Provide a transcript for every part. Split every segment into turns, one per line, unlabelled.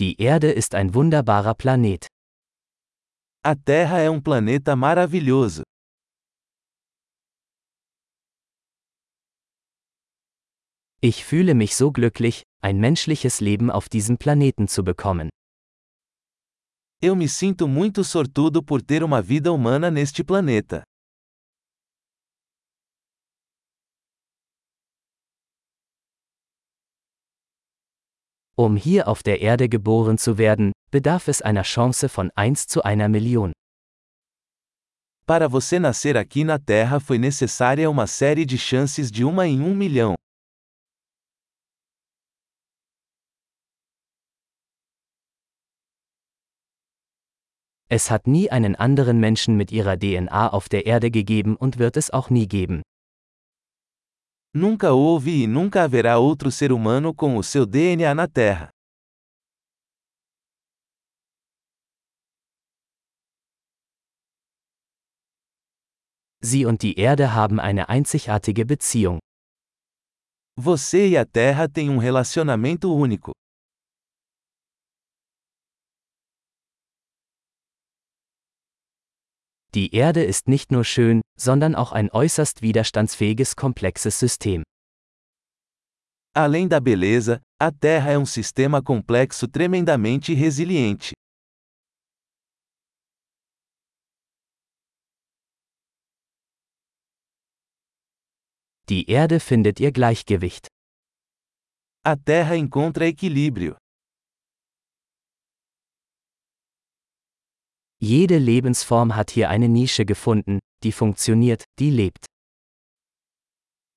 Die Erde ist ein wunderbarer Planet.
A Terra é um planeta maravilhoso.
Ich fühle mich so glücklich, ein menschliches Leben auf diesem Planeten zu bekommen.
Eu me sinto muito sortudo por ter uma vida humana neste planeta.
Um hier auf der Erde geboren zu werden, bedarf es einer Chance von 1 zu einer Million.
Para você nascer aqui na Terra foi necessária uma série de chances de uma em um milhão.
Es hat nie einen anderen Menschen mit ihrer DNA auf der Erde gegeben und wird es auch nie geben.
Nunca houve e nunca haverá outro ser humano com o seu DNA na Terra.
Sie und die Erde haben eine einzigartige Beziehung.
Você e a Terra têm um relacionamento único.
Die Erde ist nicht nur schön, sondern auch ein äußerst widerstandsfähiges komplexes System.
Além da beleza, a Terra é um sistema complexo tremendamente resiliente.
Die Erde findet ihr Gleichgewicht.
A Terra encontra equilíbrio.
Jede Lebensform hat hier eine Nische gefunden, die funktioniert, die lebt.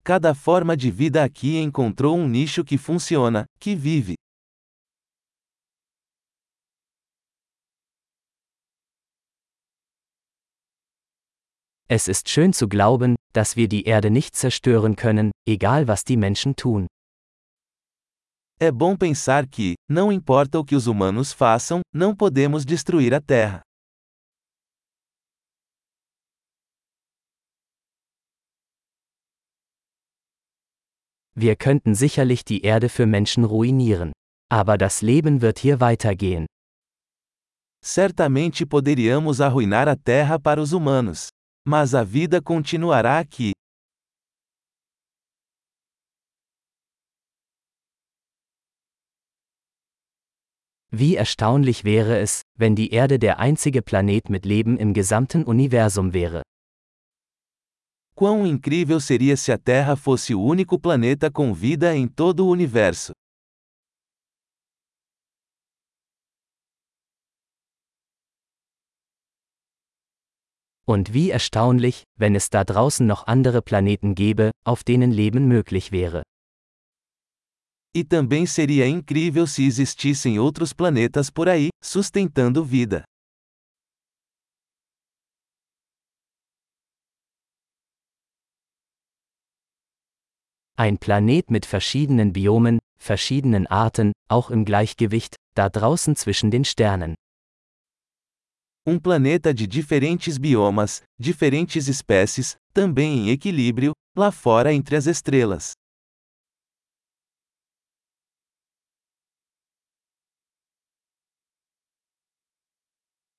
Cada forma de vida aqui encontrou um nicho que funciona, que vive.
Es ist schön zu glauben, dass wir die Erde nicht zerstören können, egal was die Menschen tun.
É bom pensar que, não importa o que os humanos façam, não podemos destruir a Terra.
Wir könnten sicherlich die Erde für Menschen ruinieren. Aber das Leben wird hier weitergehen.
Certamente poderíamos arruinar a Terra para os humanos. Mas a vida continuará aqui.
Wie erstaunlich wäre es, wenn die Erde der einzige Planet mit Leben im gesamten Universum wäre.
Quão incrível seria se a Terra fosse o único planeta com vida em todo o universo.
Und wie erstaunlich, wenn es da draußen noch andere Planeten gäbe, auf denen Leben möglich wäre.
E também seria incrível se existissem outros planetas por aí, sustentando vida.
Ein Planet mit verschiedenen Biomen, verschiedenen Arten, auch im Gleichgewicht, da draußen zwischen den Sternen.
Um planeta de diferentes biomas, diferentes espécies, também em equilíbrio, lá fora entre as estrelas.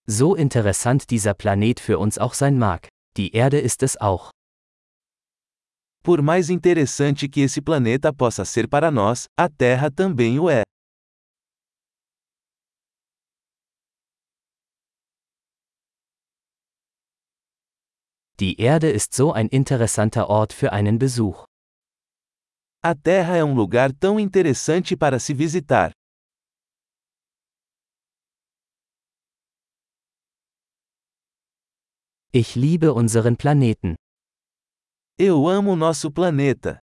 So interessant dieser Planet für uns auch sein mag, die Erde ist es auch.
Por mais interessante que esse planeta possa ser para nós, a Terra também o é.
Die Erde ist so ein interessanter Ort für einen Besuch.
A Terra é um lugar tão interessante para se visitar.
Ich liebe unseren Planeten.
Eu amo nosso planeta.